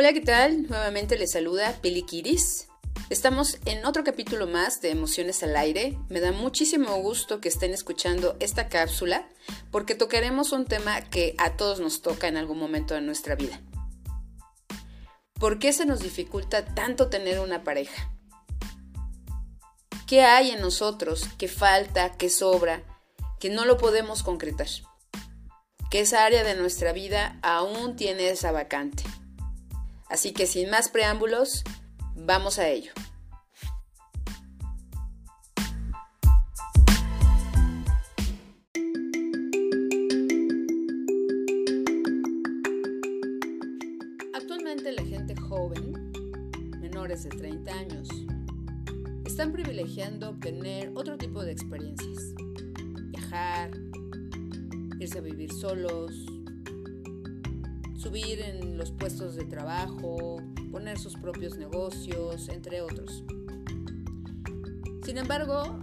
Hola, ¿qué tal? Nuevamente les saluda Pili Kiris. Estamos en otro capítulo más de Emociones al Aire. Me da muchísimo gusto que estén escuchando esta cápsula porque tocaremos un tema que a todos nos toca en algún momento de nuestra vida. ¿Por qué se nos dificulta tanto tener una pareja? ¿Qué hay en nosotros que falta, que sobra, que no lo podemos concretar? Que esa área de nuestra vida aún tiene esa vacante. Así que sin más preámbulos, vamos a ello. Actualmente la gente joven, menores de 30 años, están privilegiando obtener otro tipo de experiencias. Viajar, irse a vivir solos, subir en los puestos de trabajo, poner sus propios negocios, entre otros. Sin embargo,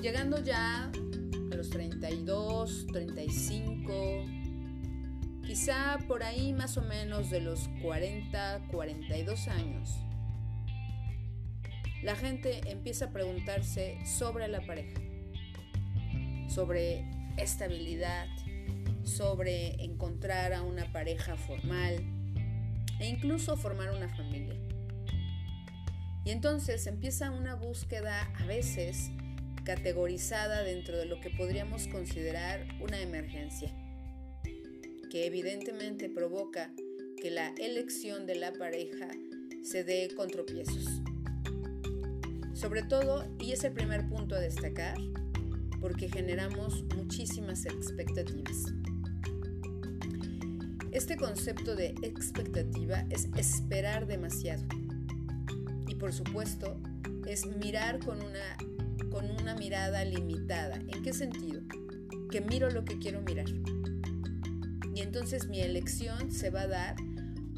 llegando ya a los 32, 35, quizá por ahí más o menos de los 40, 42 años, la gente empieza a preguntarse sobre la pareja, sobre estabilidad, sobre encontrar a una pareja formal e incluso formar una familia. Y entonces empieza una búsqueda a veces categorizada dentro de lo que podríamos considerar una emergencia, que evidentemente provoca que la elección de la pareja se dé con tropiezos. Sobre todo, y es el primer punto a destacar, porque generamos muchísimas expectativas. Este concepto de expectativa es esperar demasiado. Y por supuesto, es mirar con una, con una mirada limitada. ¿En qué sentido? Que miro lo que quiero mirar. Y entonces mi elección se va a dar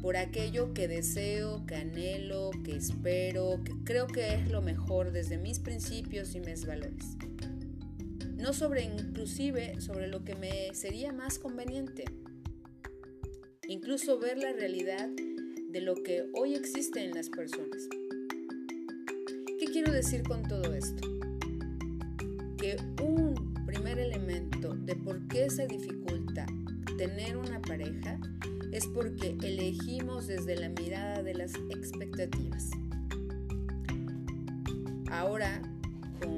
por aquello que deseo, que anhelo, que espero, que creo que es lo mejor desde mis principios y mis valores. No sobre inclusive sobre lo que me sería más conveniente incluso ver la realidad de lo que hoy existe en las personas. ¿Qué quiero decir con todo esto? Que un primer elemento de por qué se dificulta tener una pareja es porque elegimos desde la mirada de las expectativas. Ahora, con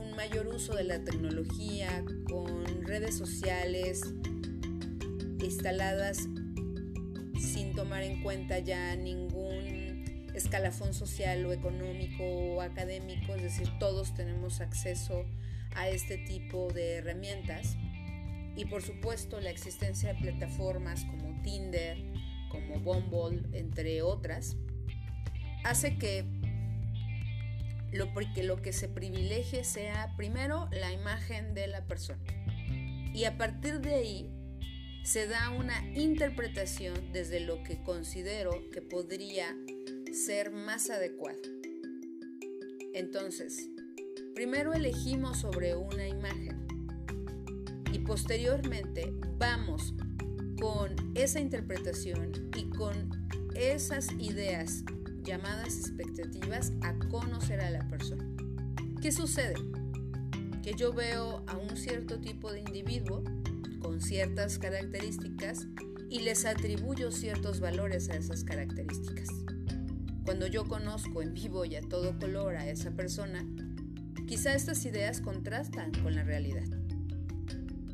un mayor uso de la tecnología, con redes sociales, instaladas sin tomar en cuenta ya ningún escalafón social o económico o académico, es decir, todos tenemos acceso a este tipo de herramientas. Y por supuesto la existencia de plataformas como Tinder, como Bumble, entre otras, hace que lo, que lo que se privilegie sea primero la imagen de la persona. Y a partir de ahí se da una interpretación desde lo que considero que podría ser más adecuado. Entonces, primero elegimos sobre una imagen y posteriormente vamos con esa interpretación y con esas ideas llamadas expectativas a conocer a la persona. ¿Qué sucede? Que yo veo a un cierto tipo de individuo con ciertas características y les atribuyo ciertos valores a esas características. Cuando yo conozco en vivo y a todo color a esa persona, quizá estas ideas contrastan con la realidad.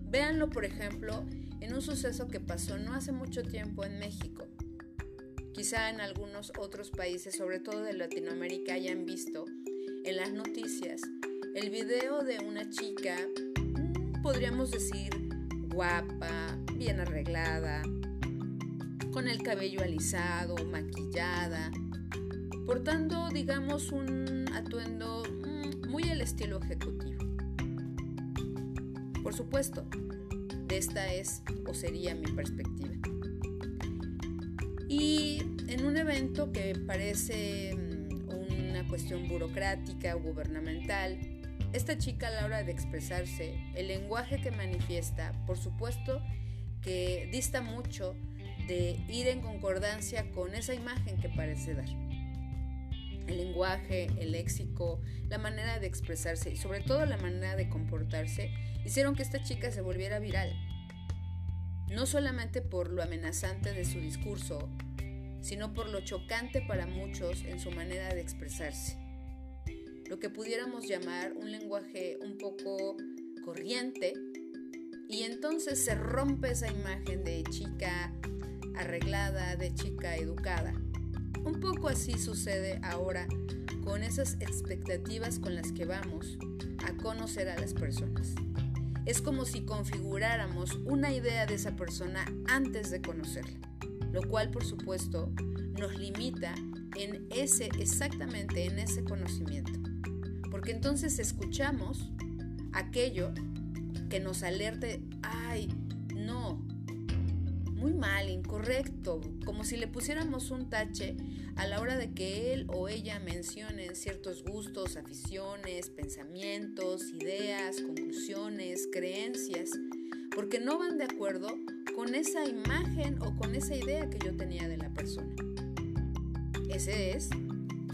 Véanlo, por ejemplo, en un suceso que pasó no hace mucho tiempo en México. Quizá en algunos otros países, sobre todo de Latinoamérica, hayan visto en las noticias el video de una chica, mm, podríamos decir, guapa, bien arreglada, con el cabello alisado, maquillada, portando, digamos, un atuendo mm, muy al estilo ejecutivo. Por supuesto, esta es o sería mi perspectiva. Y en un evento que parece mm, una cuestión burocrática o gubernamental, esta chica a la hora de expresarse, el lenguaje que manifiesta, por supuesto que dista mucho de ir en concordancia con esa imagen que parece dar. El lenguaje, el léxico, la manera de expresarse y sobre todo la manera de comportarse hicieron que esta chica se volviera viral. No solamente por lo amenazante de su discurso, sino por lo chocante para muchos en su manera de expresarse. Lo que pudiéramos llamar un lenguaje un poco corriente, y entonces se rompe esa imagen de chica arreglada, de chica educada. Un poco así sucede ahora con esas expectativas con las que vamos a conocer a las personas. Es como si configuráramos una idea de esa persona antes de conocerla, lo cual por supuesto nos limita en ese exactamente en ese conocimiento. Porque entonces escuchamos aquello que nos alerte, ay, no, muy mal, incorrecto, como si le pusiéramos un tache a la hora de que él o ella mencionen ciertos gustos, aficiones, pensamientos, ideas, conclusiones, creencias, porque no van de acuerdo con esa imagen o con esa idea que yo tenía de la persona. Ese es,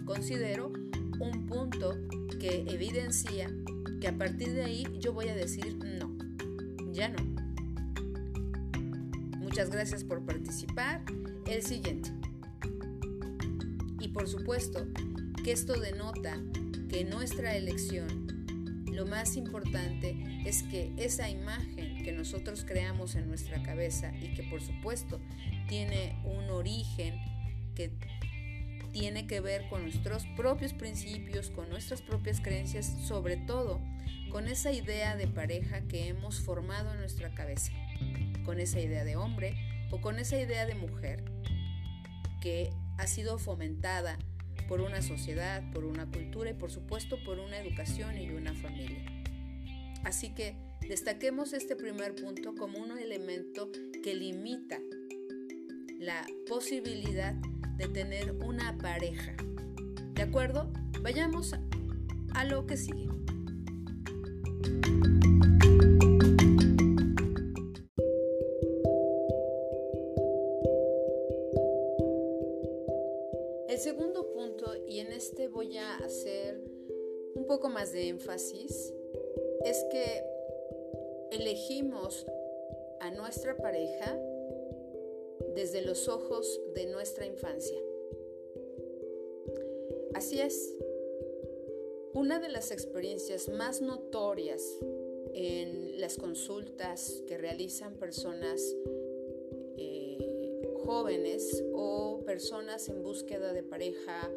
considero, un punto que evidencia que a partir de ahí yo voy a decir no, ya no. Muchas gracias por participar. El siguiente. Y por supuesto que esto denota que nuestra elección lo más importante es que esa imagen que nosotros creamos en nuestra cabeza y que por supuesto tiene un origen que tiene que ver con nuestros propios principios, con nuestras propias creencias, sobre todo con esa idea de pareja que hemos formado en nuestra cabeza, con esa idea de hombre o con esa idea de mujer que ha sido fomentada por una sociedad, por una cultura y por supuesto por una educación y una familia. Así que destaquemos este primer punto como un elemento que limita la posibilidad de tener una pareja. ¿De acuerdo? Vayamos a lo que sigue. El segundo punto, y en este voy a hacer un poco más de énfasis, es que elegimos a nuestra pareja desde los ojos de nuestra infancia. Así es, una de las experiencias más notorias en las consultas que realizan personas eh, jóvenes o personas en búsqueda de pareja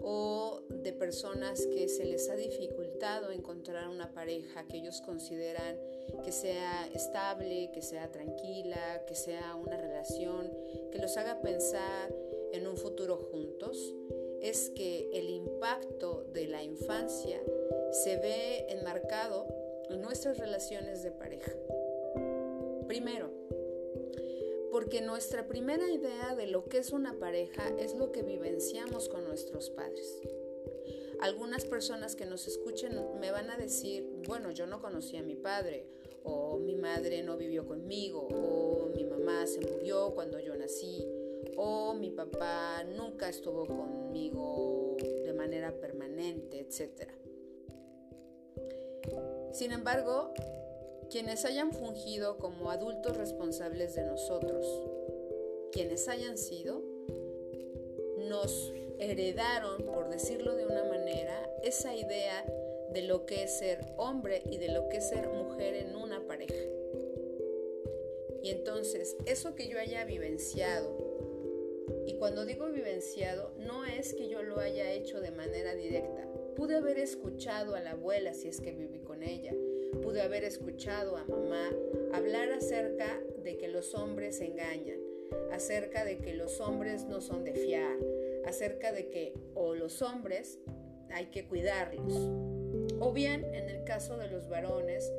o de personas que se les ha dificultado encontrar una pareja que ellos consideran que sea estable, que sea tranquila, que sea una relación que los haga pensar en un futuro juntos, es que el impacto de la infancia se ve enmarcado en nuestras relaciones de pareja. Primero, porque nuestra primera idea de lo que es una pareja es lo que vivenciamos con nuestros padres. Algunas personas que nos escuchen me van a decir, bueno, yo no conocí a mi padre, o mi madre no vivió conmigo, o mi mamá se murió cuando yo nací, o mi papá nunca estuvo conmigo de manera permanente, etc. Sin embargo, quienes hayan fungido como adultos responsables de nosotros, quienes hayan sido, nos heredaron, por decirlo de una manera, esa idea de lo que es ser hombre y de lo que es ser mujer en una pareja. Y entonces, eso que yo haya vivenciado, y cuando digo vivenciado, no es que yo lo haya hecho de manera directa. Pude haber escuchado a la abuela si es que viví con ella, pude haber escuchado a mamá hablar acerca de que los hombres engañan, acerca de que los hombres no son de fiar, acerca de que o los hombres hay que cuidarlos. O bien, en el caso de los varones,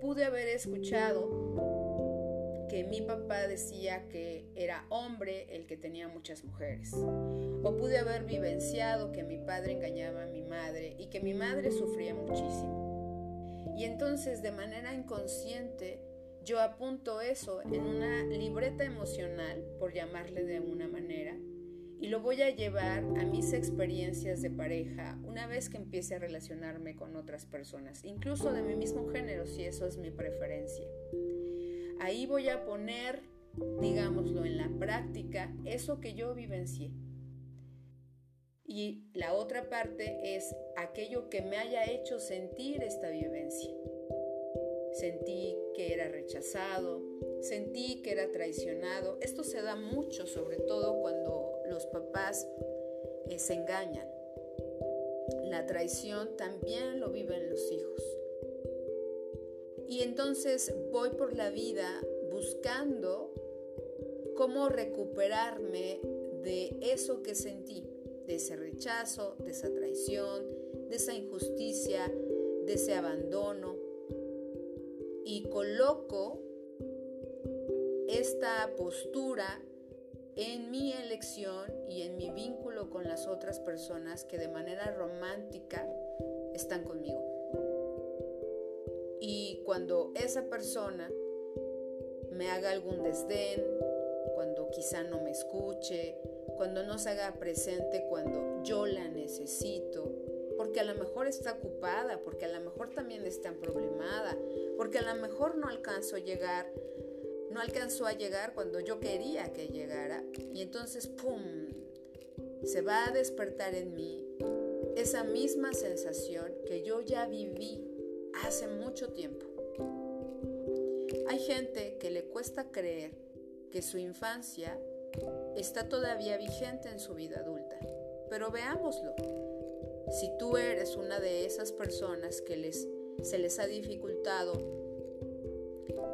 pude haber escuchado que mi papá decía que era hombre el que tenía muchas mujeres. O pude haber vivenciado que mi padre engañaba a mi madre y que mi madre sufría muchísimo. Y entonces de manera inconsciente yo apunto eso en una libreta emocional, por llamarle de una manera, y lo voy a llevar a mis experiencias de pareja una vez que empiece a relacionarme con otras personas, incluso de mi mismo género, si eso es mi preferencia. Ahí voy a poner, digámoslo, en la práctica eso que yo vivencié. Y la otra parte es aquello que me haya hecho sentir esta vivencia. Sentí que era rechazado, sentí que era traicionado. Esto se da mucho, sobre todo cuando los papás eh, se engañan. La traición también lo viven los hijos. Y entonces voy por la vida buscando cómo recuperarme de eso que sentí de ese rechazo, de esa traición, de esa injusticia, de ese abandono. Y coloco esta postura en mi elección y en mi vínculo con las otras personas que de manera romántica están conmigo. Y cuando esa persona me haga algún desdén, cuando quizá no me escuche, cuando no se haga presente cuando yo la necesito, porque a lo mejor está ocupada, porque a lo mejor también está problemada, porque a lo mejor no alcanzó a llegar, no alcanzó a llegar cuando yo quería que llegara, y entonces, ¡pum!, se va a despertar en mí esa misma sensación que yo ya viví hace mucho tiempo. Hay gente que le cuesta creer que su infancia está todavía vigente en su vida adulta. Pero veámoslo. Si tú eres una de esas personas que les, se les ha dificultado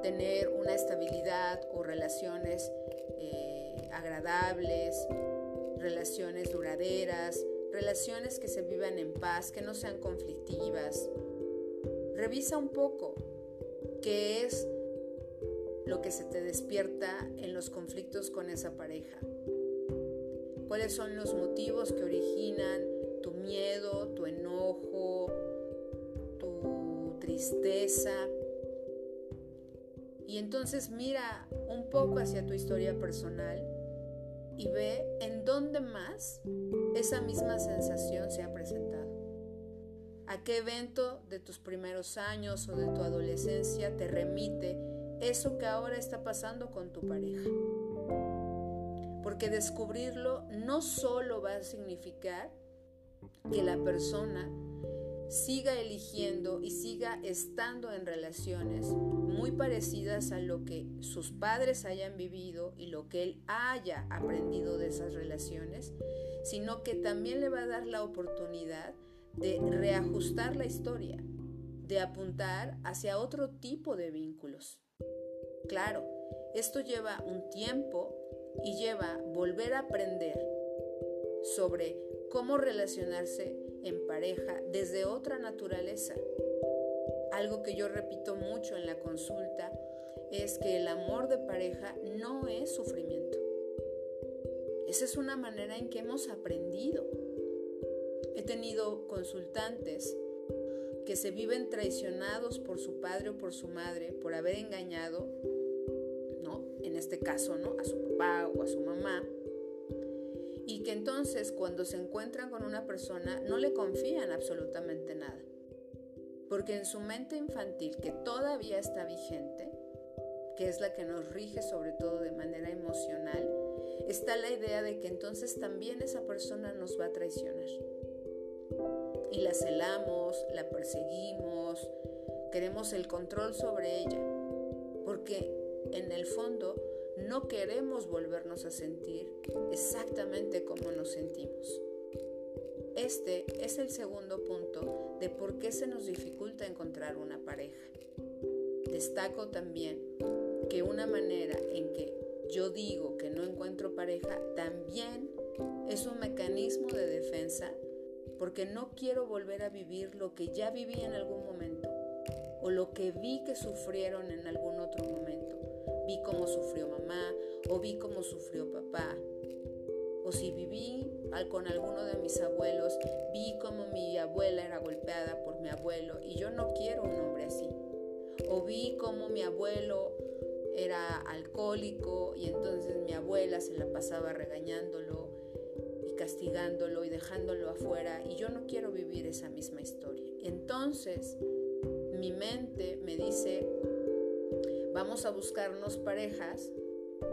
tener una estabilidad o relaciones eh, agradables, relaciones duraderas, relaciones que se vivan en paz, que no sean conflictivas, revisa un poco qué es lo que se te despierta en los conflictos con esa pareja. ¿Cuáles son los motivos que originan tu miedo, tu enojo, tu tristeza? Y entonces mira un poco hacia tu historia personal y ve en dónde más esa misma sensación se ha presentado. ¿A qué evento de tus primeros años o de tu adolescencia te remite eso que ahora está pasando con tu pareja. Porque descubrirlo no solo va a significar que la persona siga eligiendo y siga estando en relaciones muy parecidas a lo que sus padres hayan vivido y lo que él haya aprendido de esas relaciones, sino que también le va a dar la oportunidad de reajustar la historia, de apuntar hacia otro tipo de vínculos. Claro, esto lleva un tiempo y lleva volver a aprender sobre cómo relacionarse en pareja desde otra naturaleza. Algo que yo repito mucho en la consulta es que el amor de pareja no es sufrimiento. Esa es una manera en que hemos aprendido. He tenido consultantes que se viven traicionados por su padre o por su madre por haber engañado en este caso, ¿no? A su papá o a su mamá. Y que entonces cuando se encuentran con una persona no le confían absolutamente nada. Porque en su mente infantil, que todavía está vigente, que es la que nos rige sobre todo de manera emocional, está la idea de que entonces también esa persona nos va a traicionar. Y la celamos, la perseguimos, queremos el control sobre ella. Porque en el fondo no queremos volvernos a sentir exactamente como nos sentimos. Este es el segundo punto de por qué se nos dificulta encontrar una pareja. Destaco también que una manera en que yo digo que no encuentro pareja también es un mecanismo de defensa porque no quiero volver a vivir lo que ya viví en algún momento o lo que vi que sufrieron en algún otro momento vi cómo sufrió mamá o vi cómo sufrió papá. O si viví con alguno de mis abuelos, vi cómo mi abuela era golpeada por mi abuelo y yo no quiero un hombre así. O vi cómo mi abuelo era alcohólico y entonces mi abuela se la pasaba regañándolo y castigándolo y dejándolo afuera y yo no quiero vivir esa misma historia. Entonces mi mente me dice, vamos a buscarnos parejas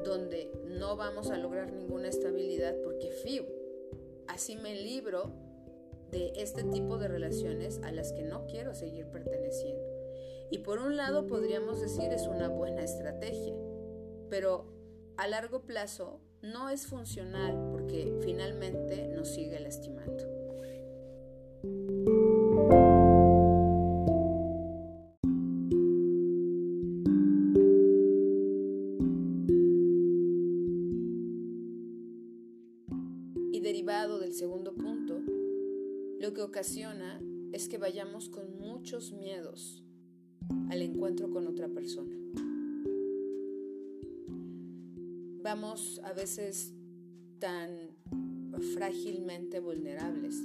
donde no vamos a lograr ninguna estabilidad porque fiu, así me libro de este tipo de relaciones a las que no quiero seguir perteneciendo. Y por un lado podríamos decir es una buena estrategia, pero a largo plazo no es funcional porque finalmente nos sigue lastimando. Es que vayamos con muchos miedos al encuentro con otra persona. Vamos a veces tan frágilmente vulnerables,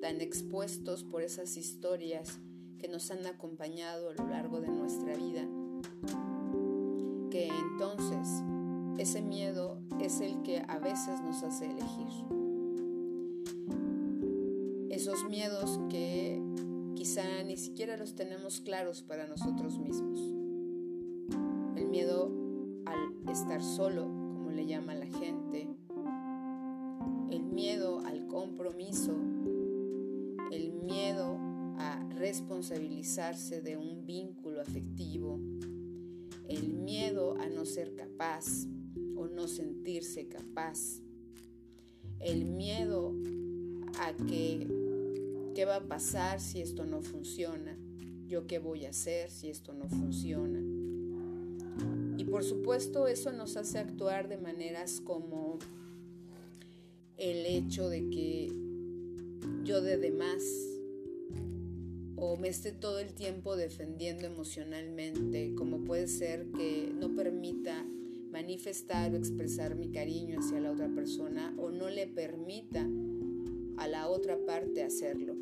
tan expuestos por esas historias que nos han acompañado a lo largo de nuestra vida, que entonces ese miedo es el que a veces nos hace elegir. Miedos que quizá ni siquiera los tenemos claros para nosotros mismos. El miedo al estar solo, como le llama la gente. El miedo al compromiso. El miedo a responsabilizarse de un vínculo afectivo. El miedo a no ser capaz o no sentirse capaz. El miedo a que ¿Qué va a pasar si esto no funciona? ¿Yo qué voy a hacer si esto no funciona? Y por supuesto eso nos hace actuar de maneras como el hecho de que yo de demás o me esté todo el tiempo defendiendo emocionalmente, como puede ser que no permita manifestar o expresar mi cariño hacia la otra persona o no le permita a la otra parte hacerlo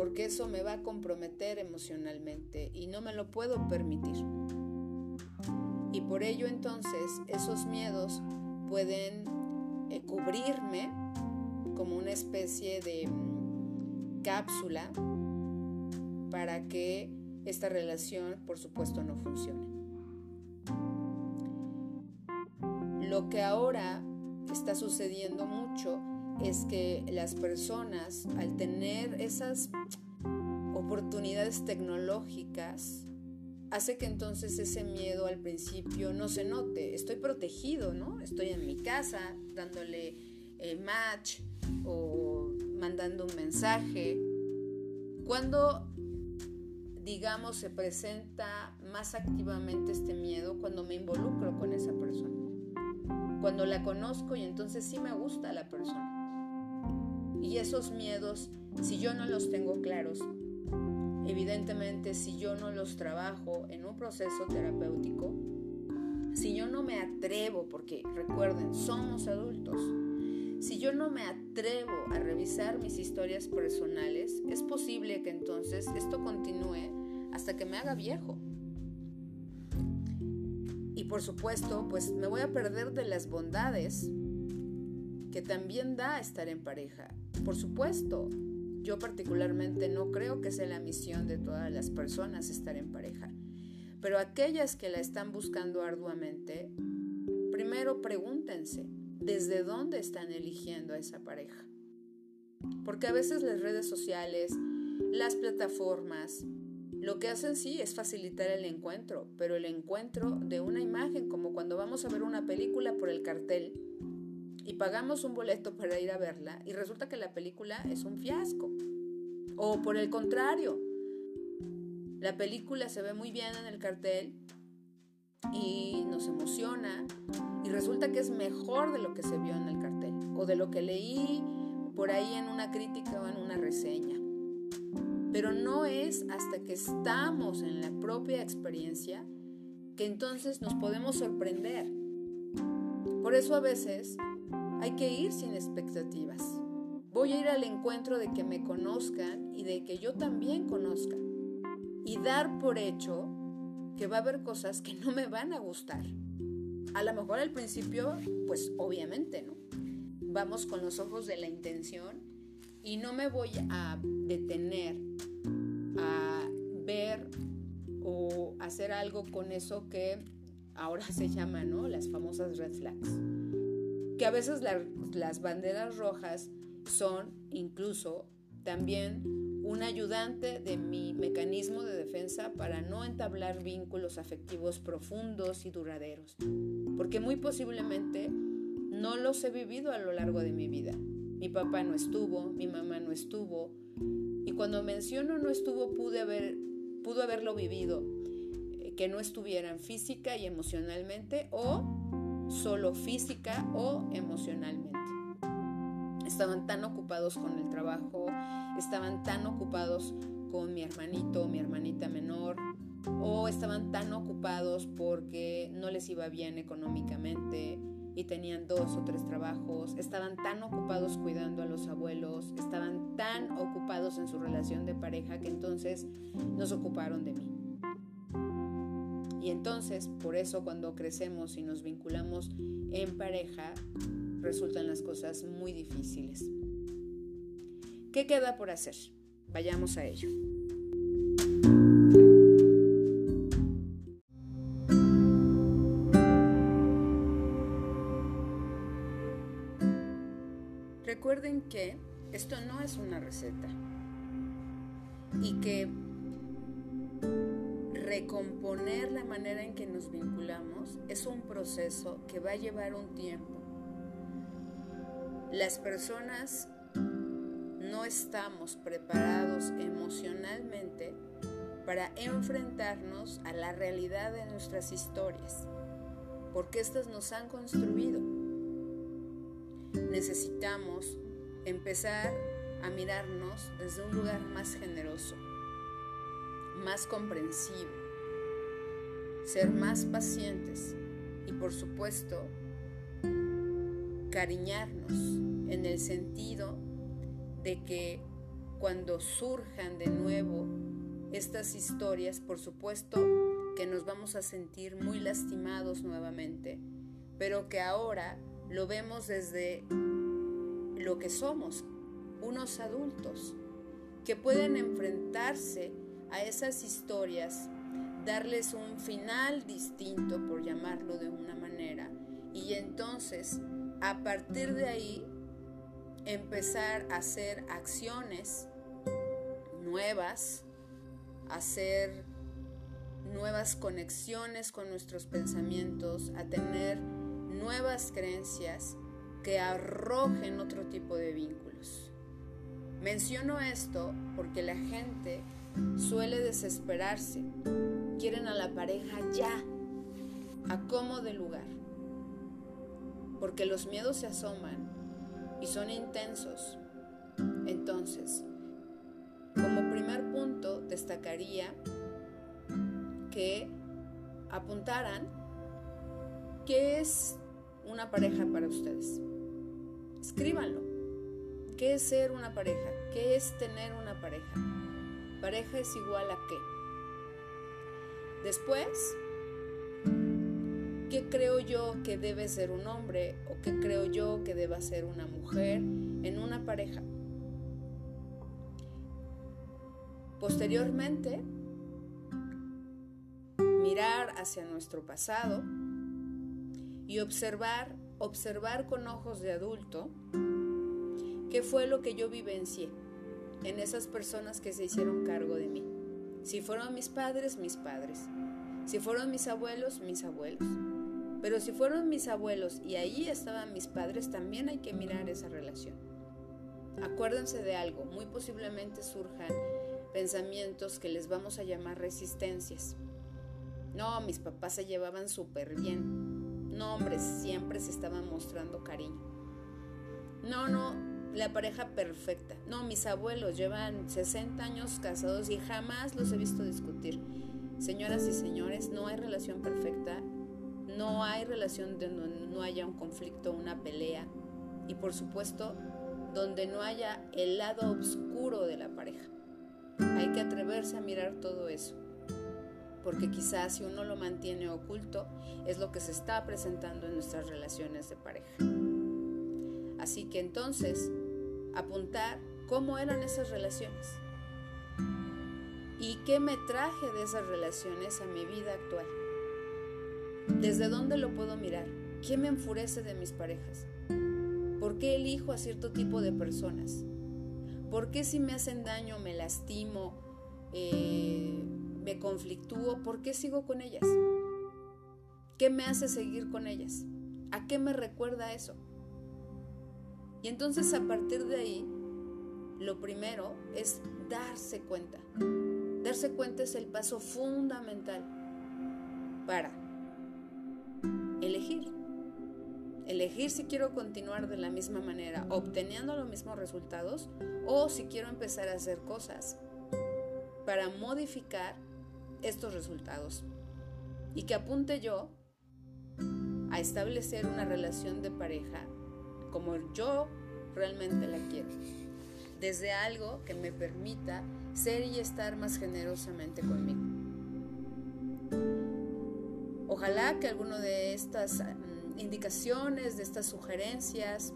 porque eso me va a comprometer emocionalmente y no me lo puedo permitir. Y por ello entonces esos miedos pueden eh, cubrirme como una especie de mm, cápsula para que esta relación por supuesto no funcione. Lo que ahora está sucediendo mucho es que las personas al tener esas oportunidades tecnológicas hace que entonces ese miedo al principio no se note. Estoy protegido, ¿no? Estoy en mi casa dándole el match o mandando un mensaje. Cuando, digamos, se presenta más activamente este miedo, cuando me involucro con esa persona. Cuando la conozco y entonces sí me gusta la persona. Y esos miedos, si yo no los tengo claros, evidentemente si yo no los trabajo en un proceso terapéutico, si yo no me atrevo, porque recuerden, somos adultos, si yo no me atrevo a revisar mis historias personales, es posible que entonces esto continúe hasta que me haga viejo. Y por supuesto, pues me voy a perder de las bondades que también da estar en pareja. Por supuesto, yo particularmente no creo que sea la misión de todas las personas estar en pareja, pero aquellas que la están buscando arduamente, primero pregúntense, ¿desde dónde están eligiendo a esa pareja? Porque a veces las redes sociales, las plataformas, lo que hacen sí es facilitar el encuentro, pero el encuentro de una imagen, como cuando vamos a ver una película por el cartel, y pagamos un boleto para ir a verla y resulta que la película es un fiasco. O por el contrario, la película se ve muy bien en el cartel y nos emociona y resulta que es mejor de lo que se vio en el cartel o de lo que leí por ahí en una crítica o en una reseña. Pero no es hasta que estamos en la propia experiencia que entonces nos podemos sorprender. Por eso a veces hay que ir sin expectativas. Voy a ir al encuentro de que me conozcan y de que yo también conozca. y dar por hecho que va a haber cosas que no me van a gustar. A lo mejor al principio, pues obviamente, ¿no? Vamos con los ojos de la intención y no me voy a detener a ver o hacer algo con eso que ahora se llama, ¿no? Las famosas red flags. Que a veces las banderas rojas son incluso también un ayudante de mi mecanismo de defensa para no entablar vínculos afectivos profundos y duraderos, porque muy posiblemente no los he vivido a lo largo de mi vida. Mi papá no estuvo, mi mamá no estuvo, y cuando menciono no estuvo pude haber, pudo haberlo vivido, eh, que no estuvieran física y emocionalmente o solo física o emocionalmente estaban tan ocupados con el trabajo, estaban tan ocupados con mi hermanito, mi hermanita menor, o estaban tan ocupados porque no les iba bien económicamente y tenían dos o tres trabajos, estaban tan ocupados cuidando a los abuelos, estaban tan ocupados en su relación de pareja que entonces nos ocuparon de mí. Y entonces, por eso cuando crecemos y nos vinculamos en pareja, resultan las cosas muy difíciles. ¿Qué queda por hacer? Vayamos a ello. Recuerden que esto no es una receta y que recomponer la manera en que nos vinculamos es un proceso que va a llevar un tiempo las personas no estamos preparados emocionalmente para enfrentarnos a la realidad de nuestras historias, porque éstas nos han construido. Necesitamos empezar a mirarnos desde un lugar más generoso, más comprensivo, ser más pacientes y por supuesto cariñarnos en el sentido de que cuando surjan de nuevo estas historias, por supuesto que nos vamos a sentir muy lastimados nuevamente, pero que ahora lo vemos desde lo que somos, unos adultos, que pueden enfrentarse a esas historias, darles un final distinto, por llamarlo de una manera, y entonces a partir de ahí empezar a hacer acciones nuevas, hacer nuevas conexiones con nuestros pensamientos, a tener nuevas creencias que arrojen otro tipo de vínculos. Menciono esto porque la gente suele desesperarse, quieren a la pareja ya, a como de lugar porque los miedos se asoman y son intensos. Entonces, como primer punto, destacaría que apuntaran qué es una pareja para ustedes. Escríbanlo. ¿Qué es ser una pareja? ¿Qué es tener una pareja? Pareja es igual a qué. Después, qué creo yo que debe ser un hombre o qué creo yo que deba ser una mujer en una pareja. Posteriormente, mirar hacia nuestro pasado y observar, observar con ojos de adulto qué fue lo que yo vivencié en esas personas que se hicieron cargo de mí. Si fueron mis padres, mis padres. Si fueron mis abuelos, mis abuelos. Pero si fueron mis abuelos y ahí estaban mis padres, también hay que mirar esa relación. Acuérdense de algo, muy posiblemente surjan pensamientos que les vamos a llamar resistencias. No, mis papás se llevaban súper bien. No, hombre, siempre se estaban mostrando cariño. No, no, la pareja perfecta. No, mis abuelos llevan 60 años casados y jamás los he visto discutir. Señoras y señores, no hay relación perfecta no hay relación donde no haya un conflicto, una pelea y por supuesto donde no haya el lado oscuro de la pareja. Hay que atreverse a mirar todo eso. Porque quizás si uno lo mantiene oculto, es lo que se está presentando en nuestras relaciones de pareja. Así que entonces, apuntar cómo eran esas relaciones y qué me traje de esas relaciones a mi vida actual. ¿Desde dónde lo puedo mirar? ¿Qué me enfurece de mis parejas? ¿Por qué elijo a cierto tipo de personas? ¿Por qué si me hacen daño me lastimo, eh, me conflictúo? ¿Por qué sigo con ellas? ¿Qué me hace seguir con ellas? ¿A qué me recuerda eso? Y entonces a partir de ahí, lo primero es darse cuenta. Darse cuenta es el paso fundamental para elegir. Elegir si quiero continuar de la misma manera, obteniendo los mismos resultados, o si quiero empezar a hacer cosas para modificar estos resultados. Y que apunte yo a establecer una relación de pareja como yo realmente la quiero. Desde algo que me permita ser y estar más generosamente conmigo. Ojalá que alguno de estas mm, indicaciones, de estas sugerencias,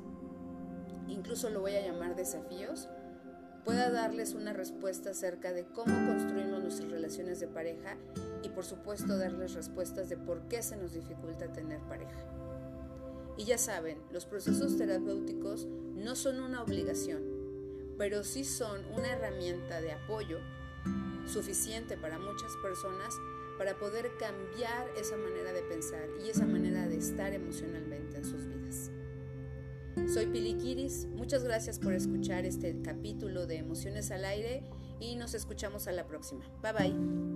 incluso lo voy a llamar desafíos, pueda darles una respuesta acerca de cómo construimos nuestras relaciones de pareja y por supuesto darles respuestas de por qué se nos dificulta tener pareja. Y ya saben, los procesos terapéuticos no son una obligación, pero sí son una herramienta de apoyo suficiente para muchas personas para poder cambiar esa manera de pensar y esa manera de estar emocionalmente en sus vidas. Soy Pili Kiris, muchas gracias por escuchar este capítulo de Emociones al Aire y nos escuchamos a la próxima. Bye bye.